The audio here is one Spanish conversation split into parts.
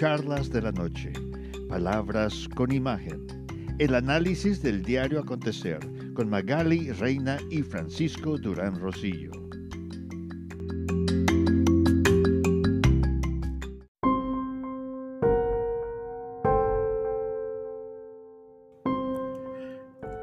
Charlas de la Noche. Palabras con imagen. El análisis del diario acontecer con Magali Reina y Francisco Durán Rosillo.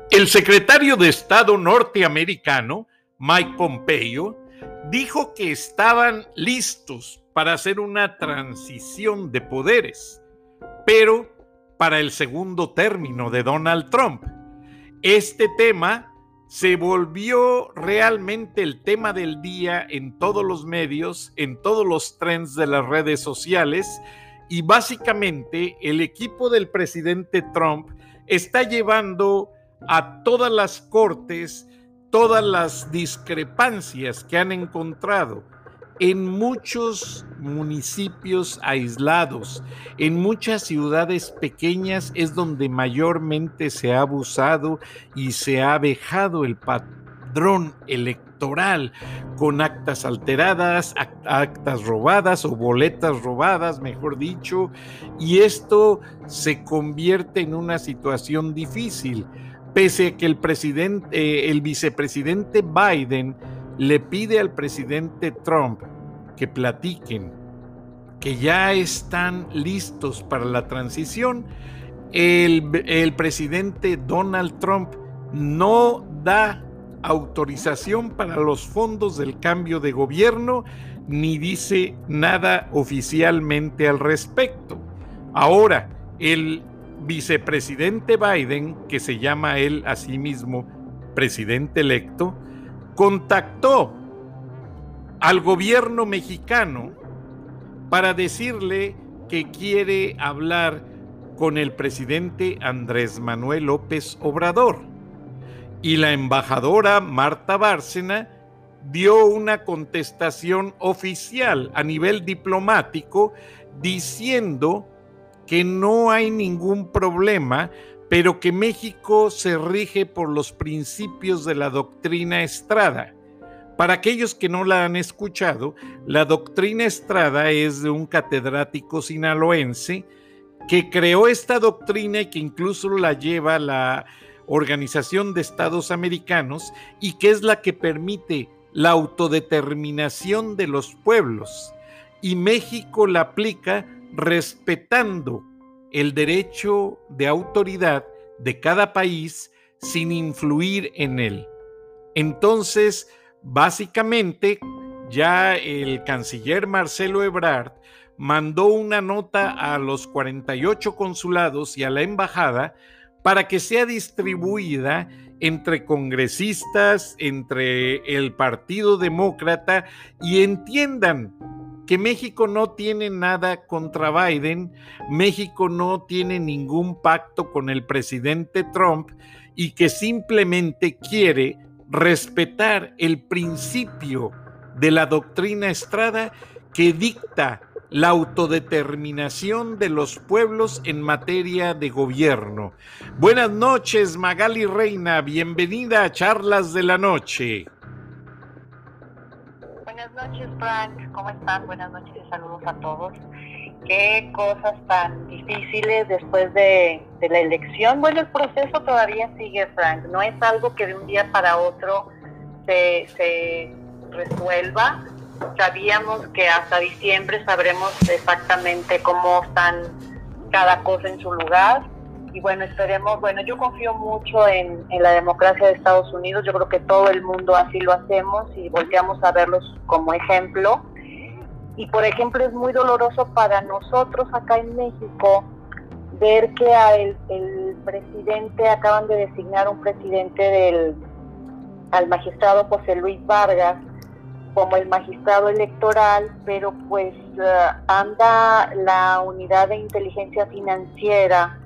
El secretario de Estado norteamericano, Mike Pompeo, dijo que estaban listos para hacer una transición de poderes, pero para el segundo término de Donald Trump. Este tema se volvió realmente el tema del día en todos los medios, en todos los trends de las redes sociales y básicamente el equipo del presidente Trump está llevando a todas las cortes todas las discrepancias que han encontrado en muchos municipios aislados, en muchas ciudades pequeñas es donde mayormente se ha abusado y se ha vejado el padrón electoral con actas alteradas, actas robadas o boletas robadas, mejor dicho, y esto se convierte en una situación difícil pese a que el presidente, eh, el vicepresidente Biden le pide al presidente Trump que platiquen, que ya están listos para la transición, el, el presidente Donald Trump no da autorización para los fondos del cambio de gobierno ni dice nada oficialmente al respecto. Ahora, el vicepresidente Biden, que se llama él a sí mismo presidente electo, contactó al gobierno mexicano para decirle que quiere hablar con el presidente Andrés Manuel López Obrador. Y la embajadora Marta Bárcena dio una contestación oficial a nivel diplomático diciendo que no hay ningún problema, pero que México se rige por los principios de la doctrina Estrada. Para aquellos que no la han escuchado, la doctrina Estrada es de un catedrático sinaloense que creó esta doctrina y que incluso la lleva la Organización de Estados Americanos y que es la que permite la autodeterminación de los pueblos. Y México la aplica respetando el derecho de autoridad de cada país sin influir en él. Entonces, básicamente, ya el canciller Marcelo Ebrard mandó una nota a los 48 consulados y a la embajada para que sea distribuida entre congresistas, entre el Partido Demócrata y entiendan que México no tiene nada contra Biden, México no tiene ningún pacto con el presidente Trump y que simplemente quiere respetar el principio de la doctrina Estrada que dicta la autodeterminación de los pueblos en materia de gobierno. Buenas noches, Magali Reina, bienvenida a Charlas de la Noche. Buenas noches, Frank. ¿Cómo están? Buenas noches y saludos a todos. Qué cosas tan difíciles después de, la elección. Bueno, el proceso todavía sigue, Frank. No es algo que de un día para otro se, resuelva. Sabíamos que hasta diciembre sabremos exactamente cómo están cada cosa en su lugar y bueno, esperemos, bueno, yo confío mucho en, la democracia de Estados Unidos, yo creo que todo el mundo así lo hacemos y volteamos a verlos como ejemplo. Y por ejemplo es muy doloroso para nosotros acá en México ver que el, el presidente, acaban de designar un presidente del, al magistrado José Luis Vargas como el magistrado electoral, pero pues eh, anda la unidad de inteligencia financiera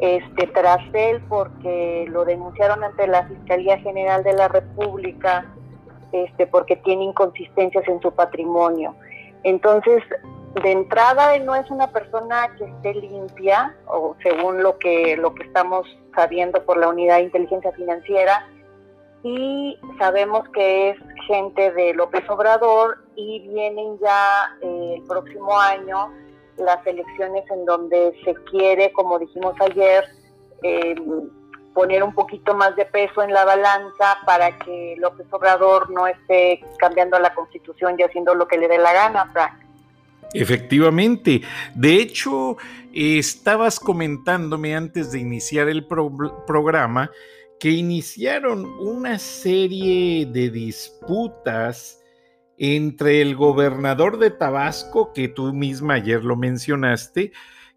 este, tras él porque lo denunciaron ante la Fiscalía General de la República este, porque tiene inconsistencias en su patrimonio. Entonces, de entrada, él no es una persona que esté limpia, o según lo que, lo que estamos sabiendo por la Unidad de Inteligencia Financiera, y sabemos que es gente de López Obrador y vienen ya eh, el próximo año las elecciones en donde se quiere, como dijimos ayer, eh, poner un poquito más de peso en la balanza para que López Obrador no esté cambiando la constitución y haciendo lo que le dé la gana, Frank. Efectivamente. De hecho, estabas comentándome antes de iniciar el programa que iniciaron una serie de disputas entre el gobernador de Tabasco, que tú misma ayer lo mencionaste,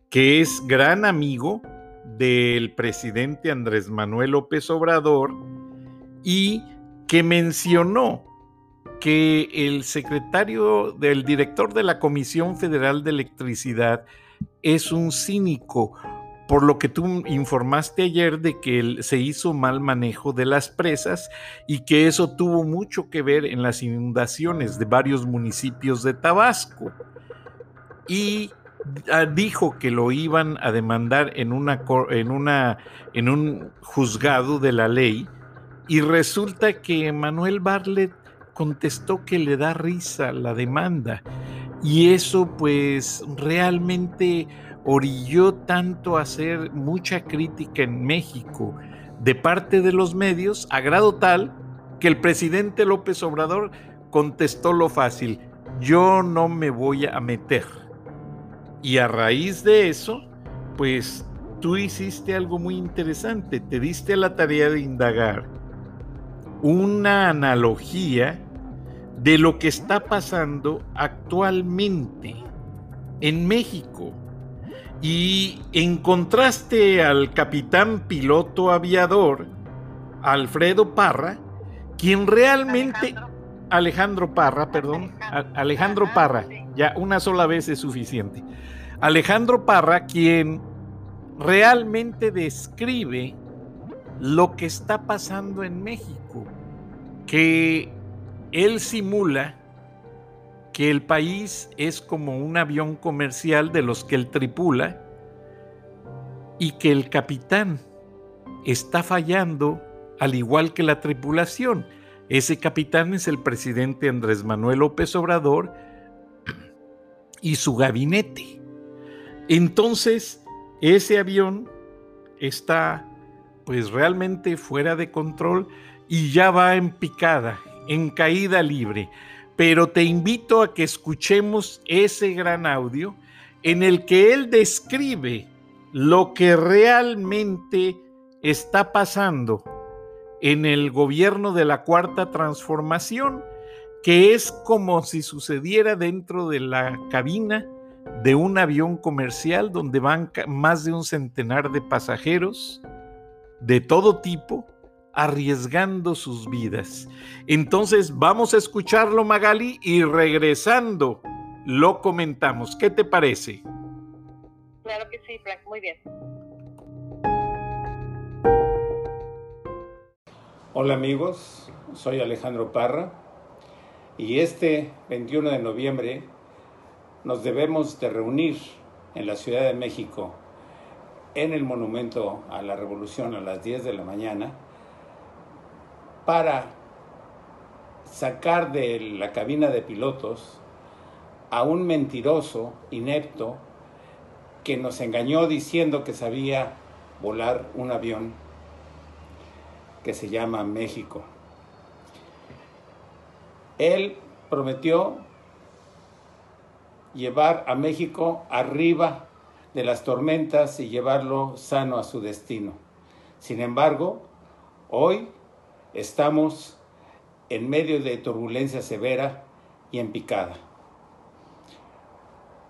que es gran amigo del presidente Andrés Manuel López Obrador, y que mencionó que el secretario del director de la Comisión Federal de Electricidad es un cínico, por lo que tú informaste ayer de que se hizo mal manejo de las presas y que eso tuvo mucho que ver en las inundaciones de varios municipios de Tabasco. Y dijo que lo iban a demandar en, una, en, una, en un juzgado de la ley y resulta que Manuel Barlet contestó que le da risa la demanda y eso pues realmente orilló tanto a hacer mucha crítica en México de parte de los medios a grado tal que el presidente López Obrador contestó lo fácil, yo no me voy a meter. Y a raíz de eso, pues tú hiciste algo muy interesante, te diste la tarea de indagar una analogía de lo que está pasando actualmente en México. Y encontraste al capitán piloto aviador, Alfredo Parra, quien realmente... Alejandro, Parra, perdón. Alejandro Parra, ya una sola vez es suficiente. Alejandro Parra, quien realmente describe lo que está pasando en México, que él simula que el país es como un avión comercial de los que él tripula y que el capitán está fallando al igual que la tripulación. Ese capitán es el presidente Andrés Manuel López Obrador y su gabinete. Entonces, ese avión está pues realmente fuera de control y ya va en picada en caída libre, pero te invito a que escuchemos ese gran audio en el que él describe lo que realmente está pasando en el gobierno de la cuarta transformación, que es como si sucediera dentro de la cabina de un avión comercial donde van más de un centenar de pasajeros de todo tipo arriesgando sus vidas. Entonces vamos a escucharlo, Magali, y regresando lo comentamos. ¿Qué te parece? Claro que sí, Frank, muy bien. Hola amigos, soy Alejandro Parra y este 21 de noviembre nos debemos de reunir en la Ciudad de México en el Monumento a la Revolución a las 10 de la mañana para sacar de la cabina de pilotos a un mentiroso, inepto, que nos engañó diciendo que sabía volar un avión que se llama México. Él prometió llevar a México arriba de las tormentas y llevarlo sano a su destino. Sin embargo, hoy Estamos en medio de turbulencia severa y en picada.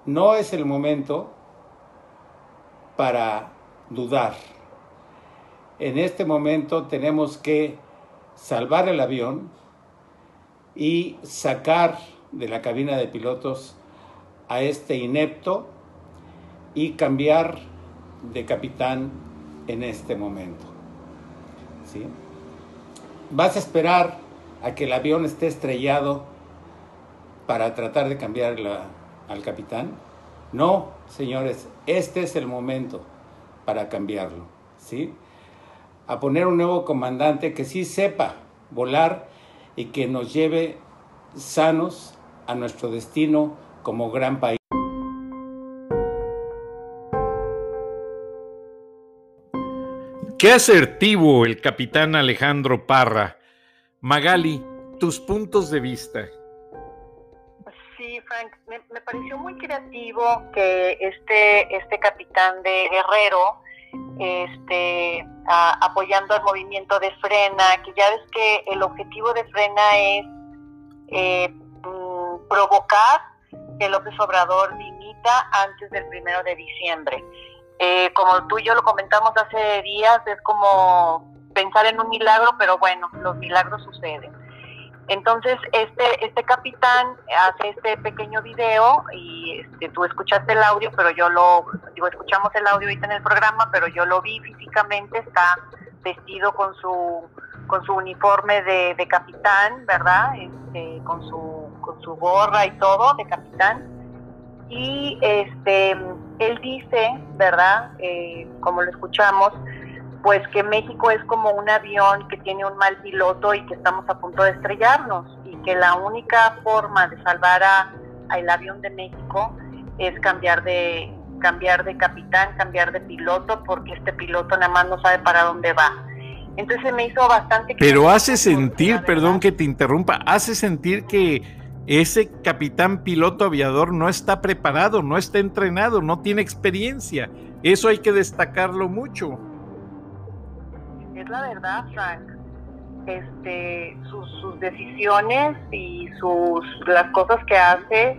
No es el momento para dudar. En este momento tenemos que salvar el avión y sacar de la cabina de pilotos a este inepto y cambiar de capitán en este momento. ¿Sí? ¿Vas a esperar a que el avión esté estrellado para tratar de cambiar al capitán? No, señores, este es el momento para cambiarlo, ¿sí? A poner un nuevo comandante que sí sepa volar y que nos lleve sanos a nuestro destino como gran país. Qué asertivo el capitán Alejandro Parra. Magali, tus puntos de vista. Sí, Frank, me, pareció muy creativo que este, este capitán de Guerrero este, apoyando al movimiento de Frena, que ya ves que el objetivo de Frena es eh, mm, provocar que López Obrador dimita antes del primero de diciembre. Eh, como tú y yo lo comentamos hace días, es como pensar en un milagro, pero bueno, los milagros suceden. Entonces, este, este capitán hace este pequeño video y este, tú escuchaste el audio, pero yo lo, digo, escuchamos el audio ahorita en el programa, pero yo lo vi físicamente, está vestido con su, con su uniforme de, de capitán, ¿verdad? Este, con, su, con su gorra y todo de capitán. Y este, él dice, ¿verdad? Eh, como lo escuchamos, pues que México es como un avión que tiene un mal piloto y que estamos a punto de estrellarnos y que la única forma de salvar a, el avión de México es cambiar de cambiar de capitán, cambiar de piloto, porque este piloto nada más no sabe para dónde va. Entonces me hizo bastante... Pero hace sentir, perdón que te interrumpa, hace sentir que ese capitán piloto aviador no está preparado, no está entrenado, no tiene experiencia. Eso hay que destacarlo mucho la verdad, Frank. Este, sus, decisiones y sus las cosas que hace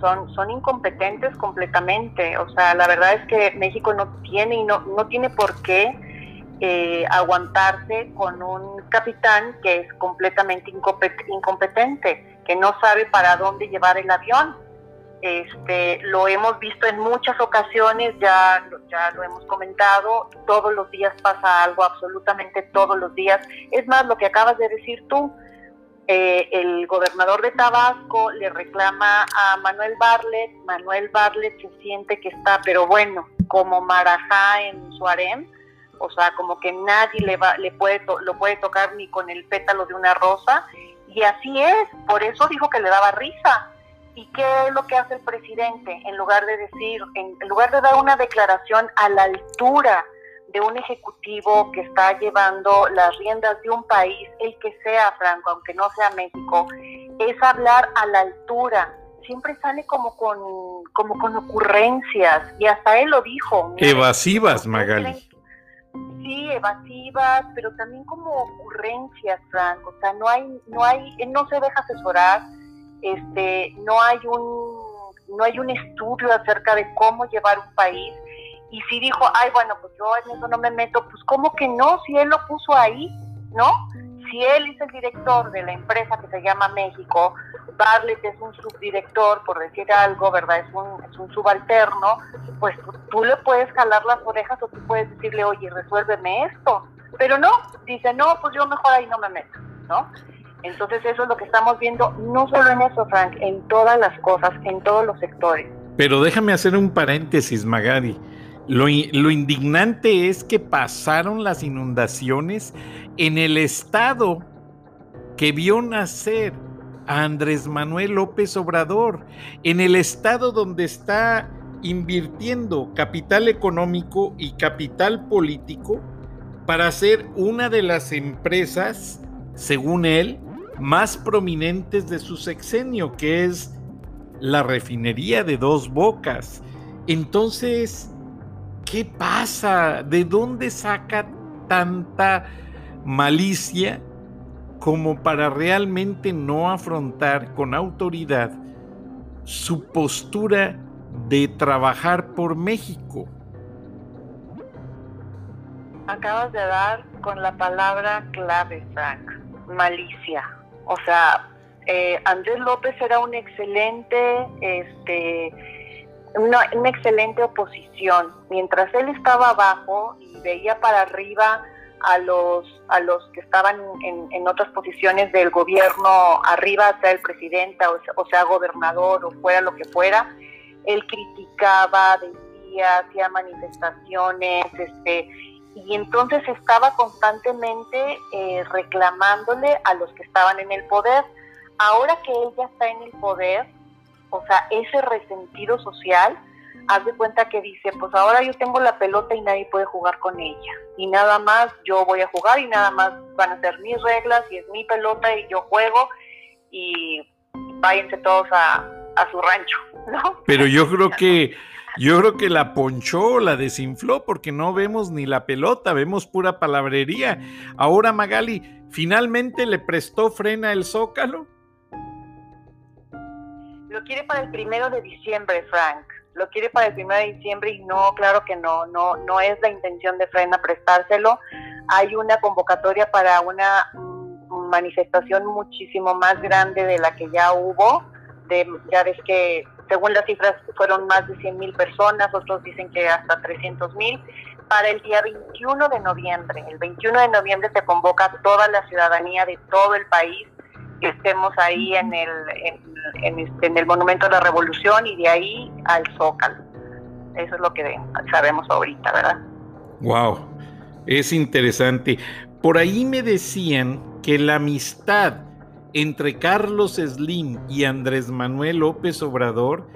son, son incompetentes completamente. O sea, la verdad es que México no tiene y no, no tiene por qué eh, aguantarse con un capitán que es completamente incompetente, que no sabe para dónde llevar el avión. Este, lo hemos visto en muchas ocasiones, ya, ya lo hemos comentado, todos los días pasa algo, absolutamente todos los días. Es más, lo que acabas de decir tú, eh, el gobernador de Tabasco le reclama a Manuel Barlet, Manuel Barlet se siente que está, pero bueno, como marajá en su harem, o sea, como que nadie le, va, le puede lo puede tocar ni con el pétalo de una rosa, y así es, por eso dijo que le daba risa, ¿Y qué es lo que hace el presidente? En lugar de decir, en, lugar de dar una declaración a la altura de un ejecutivo que está llevando las riendas de un país, el que sea Franco, aunque no sea México, es hablar a la altura. Siempre sale como con, como con ocurrencias, y hasta él lo dijo. Evasivas, Magali. Sí, evasivas, pero también como ocurrencias, Franco. O sea, no hay, no hay, él no se deja asesorar, este, no hay un no hay un estudio acerca de cómo llevar un país y si dijo, ay, bueno, pues yo en eso no me meto, pues ¿cómo que no? Si él lo puso ahí, ¿no? Si él es el director de la empresa que se llama México, Barlet es un subdirector, por decir algo, ¿verdad? Es un, es un subalterno, pues tú le puedes jalar las orejas o tú puedes decirle, oye, resuélveme esto. Pero no, dice, no, pues yo mejor ahí no me meto, ¿no? Entonces eso es lo que estamos viendo, no solo en eso, Frank, en todas las cosas, en todos los sectores. Pero déjame hacer un paréntesis, Magadi. Lo, lo, indignante es que pasaron las inundaciones en el estado que vio nacer a Andrés Manuel López Obrador, en el estado donde está invirtiendo capital económico y capital político para ser una de las empresas, según él, más prominentes de su sexenio, que es la refinería de dos bocas. Entonces, ¿qué pasa? ¿De dónde saca tanta malicia como para realmente no afrontar con autoridad su postura de trabajar por México? Acabas de dar con la palabra clave, Frank, malicia. O sea, eh, Andrés López era un excelente, este, una, excelente oposición. Mientras él estaba abajo y veía para arriba a los, a los que estaban en, otras posiciones del gobierno, arriba sea el presidente o, sea gobernador o fuera lo que fuera, él criticaba, decía, hacía manifestaciones, este, y entonces estaba constantemente eh, reclamándole a los que estaban en el poder. Ahora que él ya está en el poder, o sea, ese resentido social, haz de cuenta que dice, pues ahora yo tengo la pelota y nadie puede jugar con ella. Y nada más yo voy a jugar y nada más van a ser mis reglas y es mi pelota y yo juego y váyanse todos a, a su rancho, ¿no? Pero yo creo que yo creo que la ponchó, la desinfló, porque no vemos ni la pelota, vemos pura palabrería. Ahora Magali, ¿finalmente le prestó frena el Zócalo? Lo quiere para el primero de diciembre, Frank. Lo quiere para el primero de diciembre y no, claro que no, no, no es la intención de frena prestárselo. Hay una convocatoria para una mm, manifestación muchísimo más grande de la que ya hubo. De, ya ves que según las cifras fueron más de 100 mil personas, otros dicen que hasta 300 mil, para el día 21 de noviembre. El 21 de noviembre se convoca toda la ciudadanía de todo el país que estemos ahí en el, en, este, en el Monumento de la Revolución y de ahí al Zócalo. Eso es lo que sabemos ahorita, ¿verdad? Wow, es interesante. Por ahí me decían que la amistad entre Carlos Slim y Andrés Manuel López Obrador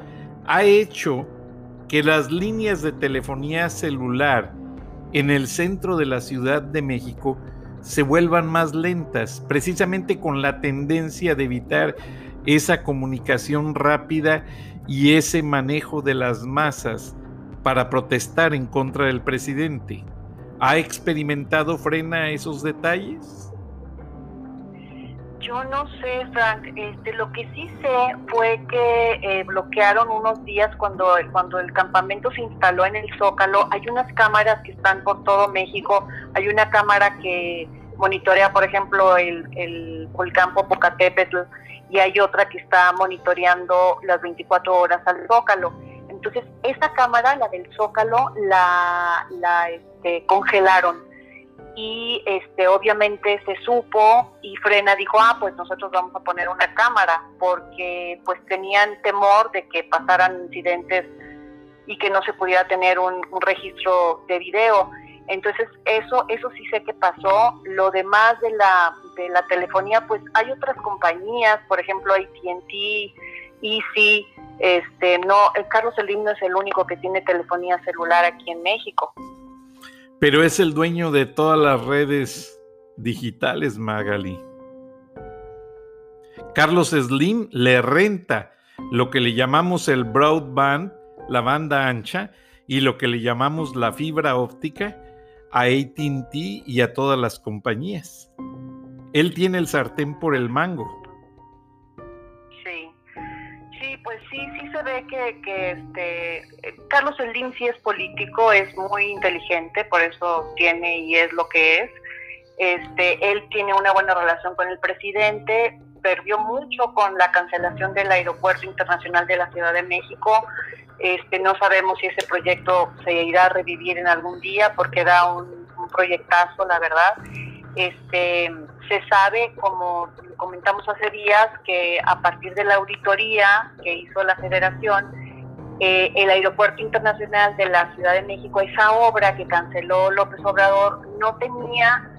ha hecho que las líneas de telefonía celular en el centro de la Ciudad de México se vuelvan más lentas, precisamente con la tendencia de evitar esa comunicación rápida y ese manejo de las masas para protestar en contra del presidente. ¿Ha experimentado Frena esos detalles? Yo no sé, Frank. Este, lo que sí sé fue que eh, bloquearon unos días cuando, cuando el campamento se instaló en el Zócalo. Hay unas cámaras que están por todo México. Hay una cámara que monitorea, por ejemplo, el, el volcán Popocatépetl y hay otra que está monitoreando las 24 horas al Zócalo. Entonces, esa cámara, la del Zócalo, la, la este, congelaron y este obviamente se supo y Frena dijo, ah, pues nosotros vamos a poner una cámara porque pues tenían temor de que pasaran incidentes y que no se pudiera tener un, registro de video. Entonces eso eso sí sé que pasó. Lo demás de la de la telefonía, pues hay otras compañías, por ejemplo AT&T, Easy, este no, el Carlos Slim no es el único que tiene telefonía celular aquí en México pero es el dueño de todas las redes digitales, Magali. Carlos Slim le renta lo que le llamamos el broadband, la banda ancha, y lo que le llamamos la fibra óptica a ATT y a todas las compañías. Él tiene el sartén por el mango. Ve que, este, Carlos Slim sí es político, es muy inteligente, por eso tiene y es lo que es. Este, él tiene una buena relación con el presidente, perdió mucho con la cancelación del aeropuerto internacional de la Ciudad de México. Este, no sabemos si ese proyecto se irá a revivir en algún día porque da un proyectazo, la verdad. Este, se sabe, como comentamos hace días, que a partir de la auditoría que hizo la federación, eh, el Aeropuerto Internacional de la Ciudad de México, esa obra que canceló López Obrador, no tenía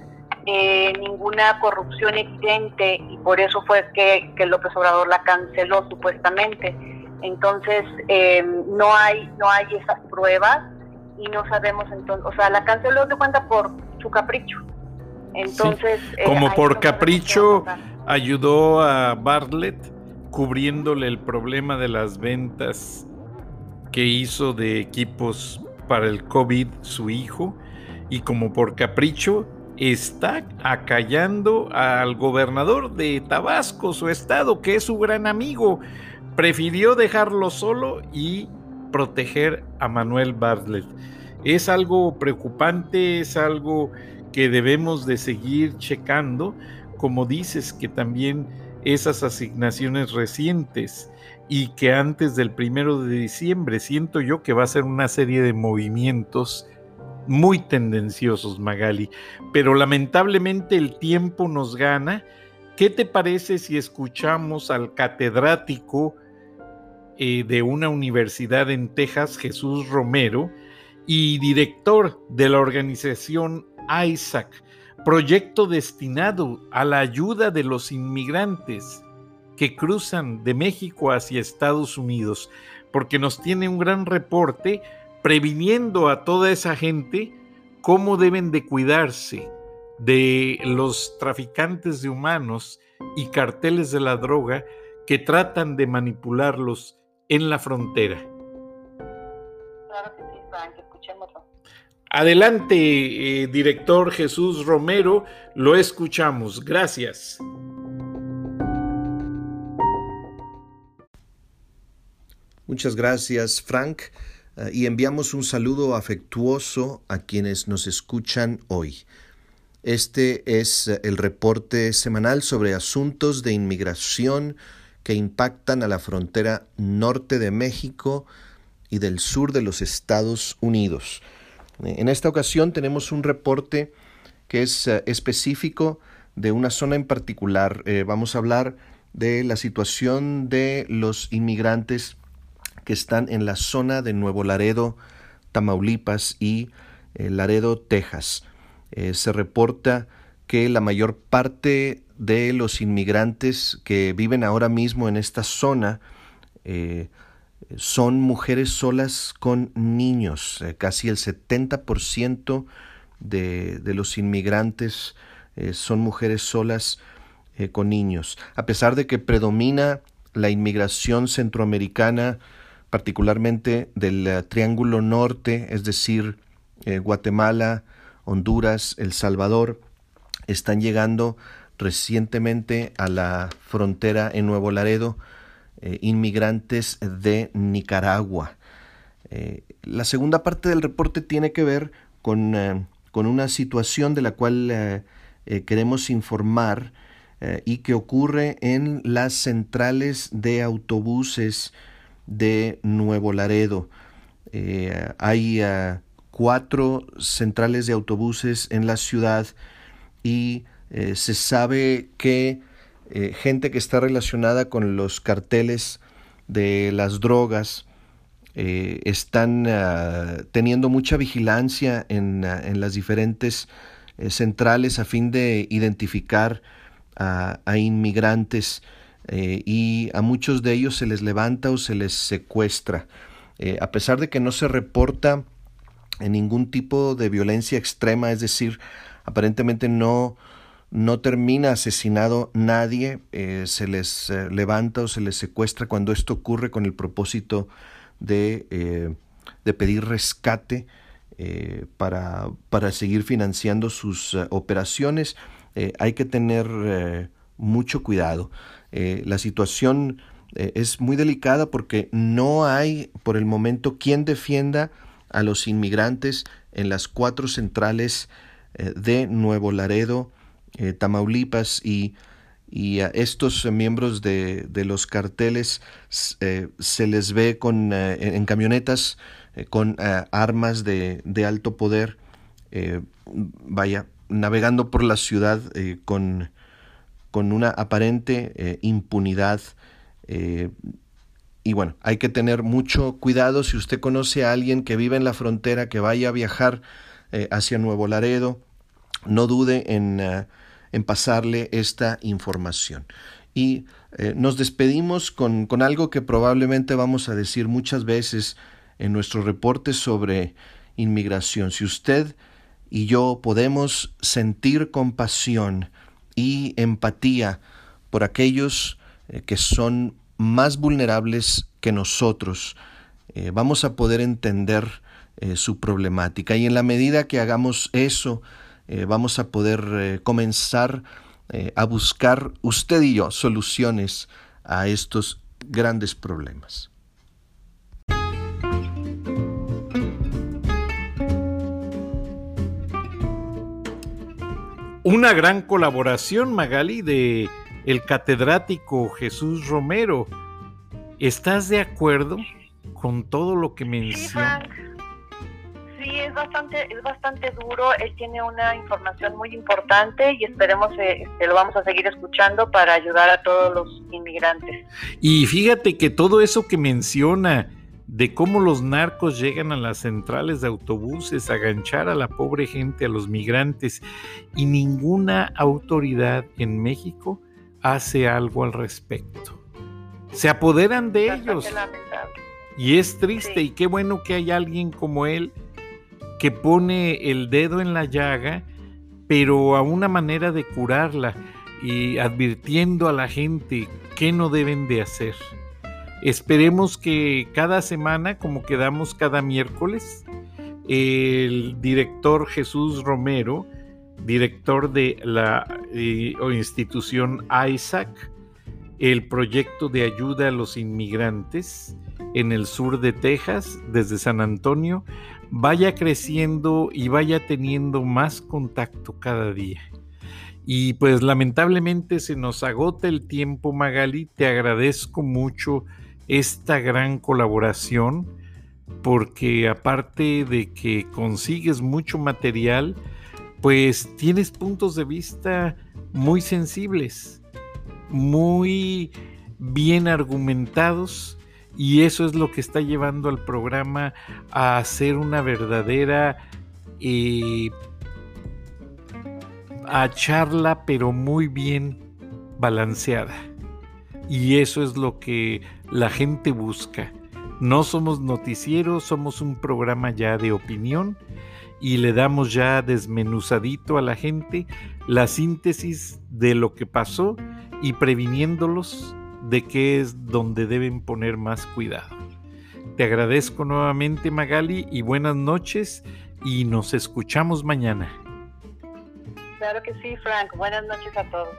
eh, ninguna corrupción evidente y por eso fue que, López Obrador la canceló supuestamente. Entonces, eh, no, hay, no hay esas pruebas y no sabemos entonces, o sea, la canceló de cuenta por su capricho. Entonces, eh, como por capricho ayudó a Bartlett cubriéndole el problema de las ventas que hizo de equipos para el COVID su hijo y como por capricho está acallando al gobernador de Tabasco, su estado, que es su gran amigo. Prefirió dejarlo solo y proteger a Manuel Bartlett. Es algo preocupante, es algo que debemos de seguir checando, como dices que también esas asignaciones recientes y que antes del primero de diciembre siento yo que va a ser una serie de movimientos muy tendenciosos, Magali. Pero lamentablemente el tiempo nos gana. ¿Qué te parece si escuchamos al catedrático eh, de una universidad en Texas, Jesús Romero, y director de la organización Isaac, proyecto destinado a la ayuda de los inmigrantes que cruzan de México hacia Estados Unidos. porque nos tiene un gran reporte previniendo a toda esa gente cómo deben de cuidarse de los traficantes de humanos y carteles de la droga que tratan de manipularlos en la frontera. Adelante, eh, director Jesús Romero, lo escuchamos. Gracias. Muchas gracias, Frank, eh, y enviamos un saludo afectuoso a quienes nos escuchan hoy. Este es eh, el reporte semanal sobre asuntos de inmigración que impactan a la frontera norte de México y del sur de los Estados Unidos. Eh, en esta ocasión tenemos un reporte que es específico de una zona en particular. vamos a hablar de la situación de los inmigrantes que están en la zona de Nuevo Laredo, Tamaulipas y eh, Laredo, Texas. Eh, se reporta que la mayor parte de los inmigrantes que viven ahora mismo en esta zona eh, son mujeres solas con niños. casi el 70% de, de, los inmigrantes son mujeres solas con niños. A pesar de que predomina la inmigración centroamericana particularmente del eh, Triángulo Norte, es decir, eh, Guatemala, Honduras, El Salvador, están llegando recientemente a la frontera en Nuevo Laredo eh, inmigrantes de Nicaragua. la segunda parte del reporte tiene que ver con, con una situación de la cual queremos informar y que ocurre en las centrales de autobuses de Nuevo Laredo. Eh, hay cuatro centrales de autobuses en la ciudad y eh, se sabe que eh, gente que está relacionada con los carteles de las drogas están ah, teniendo mucha vigilancia en, ah, en las diferentes centrales a fin de identificar a inmigrantes eh, y a muchos de ellos se les levanta o se les secuestra. Eh, a pesar de que no se reporta ningún tipo de violencia extrema, es decir, aparentemente no, no termina asesinado nadie, eh, se les levanta o se les secuestra cuando esto ocurre con el propósito de, de pedir rescate para, para, seguir financiando sus operaciones. hay que tener mucho cuidado. Eh, la situación eh, es muy delicada porque no hay por el momento quien defienda a los inmigrantes en las cuatro centrales eh, de Nuevo Laredo, Tamaulipas y, y a estos miembros de, de los carteles se les ve con, en camionetas con armas de, de, alto poder, vaya, navegando por la ciudad con con una aparente eh, impunidad. Eh, y bueno, hay que tener mucho cuidado si usted conoce a alguien que vive en la frontera, que vaya a viajar eh, hacia Nuevo Laredo, no dude en, en pasarle esta información. Y nos despedimos con, con algo que probablemente vamos a decir muchas veces en nuestros reportes sobre inmigración. Si usted y yo podemos sentir compasión, y empatía por aquellos eh, que son más vulnerables que nosotros. Eh, vamos a poder entender eh, su problemática y en la medida que hagamos eso, vamos a poder comenzar a buscar usted y yo soluciones a estos grandes problemas. Una gran colaboración, Magali, de el catedrático Jesús Romero. ¿Estás de acuerdo con todo lo que menciona? Sí, bastante, es bastante duro. Él tiene una información muy importante y esperemos que este, lo vamos a seguir escuchando para ayudar a todos los inmigrantes. Y fíjate que todo eso que menciona de cómo los narcos llegan a las centrales de autobuses a ganchar a la pobre gente, a los migrantes, y ninguna autoridad en México hace algo al respecto. Se apoderan de ellos. Y es triste y qué bueno que hay alguien como él que pone el dedo en la llaga, pero a una manera de curarla y advirtiendo a la gente qué no deben de hacer. Esperemos que cada semana, como quedamos cada miércoles, el director Jesús Romero, director de la eh, institución ISAC, el proyecto de ayuda a los inmigrantes en el sur de Texas, desde San Antonio, vaya creciendo y vaya teniendo más contacto cada día. Y pues lamentablemente se nos agota el tiempo, Magali. Te agradezco mucho esta gran colaboración porque aparte de que consigues mucho material, pues tienes puntos de vista muy sensibles, muy bien argumentados y eso es lo que está llevando al programa a ser una verdadera eh, a charla pero muy bien balanceada. Y eso es lo que la gente busca. No somos noticieros, somos un programa ya de opinión y le damos ya desmenuzadito a la gente la síntesis de lo que pasó y previniéndolos de qué es donde deben poner más cuidado. Te agradezco nuevamente Magali y buenas noches y nos escuchamos mañana. Claro que sí, Frank. Buenas noches a todos.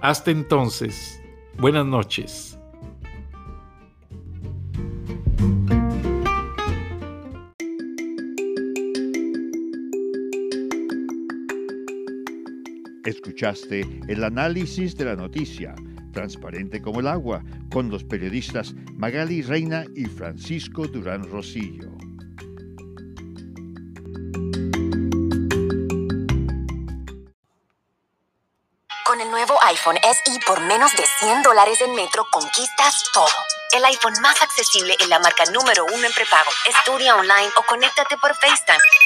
Hasta entonces, buenas noches. Escuchaste el análisis de la noticia, transparente como el agua, con los periodistas Magali Reina y Francisco Durán Rosillo. Con el nuevo iPhone SE por menos de 100 dólares en Metro conquistas todo el iPhone más accesible en la marca número uno en prepago. Estudia online o conéctate por FaceTime.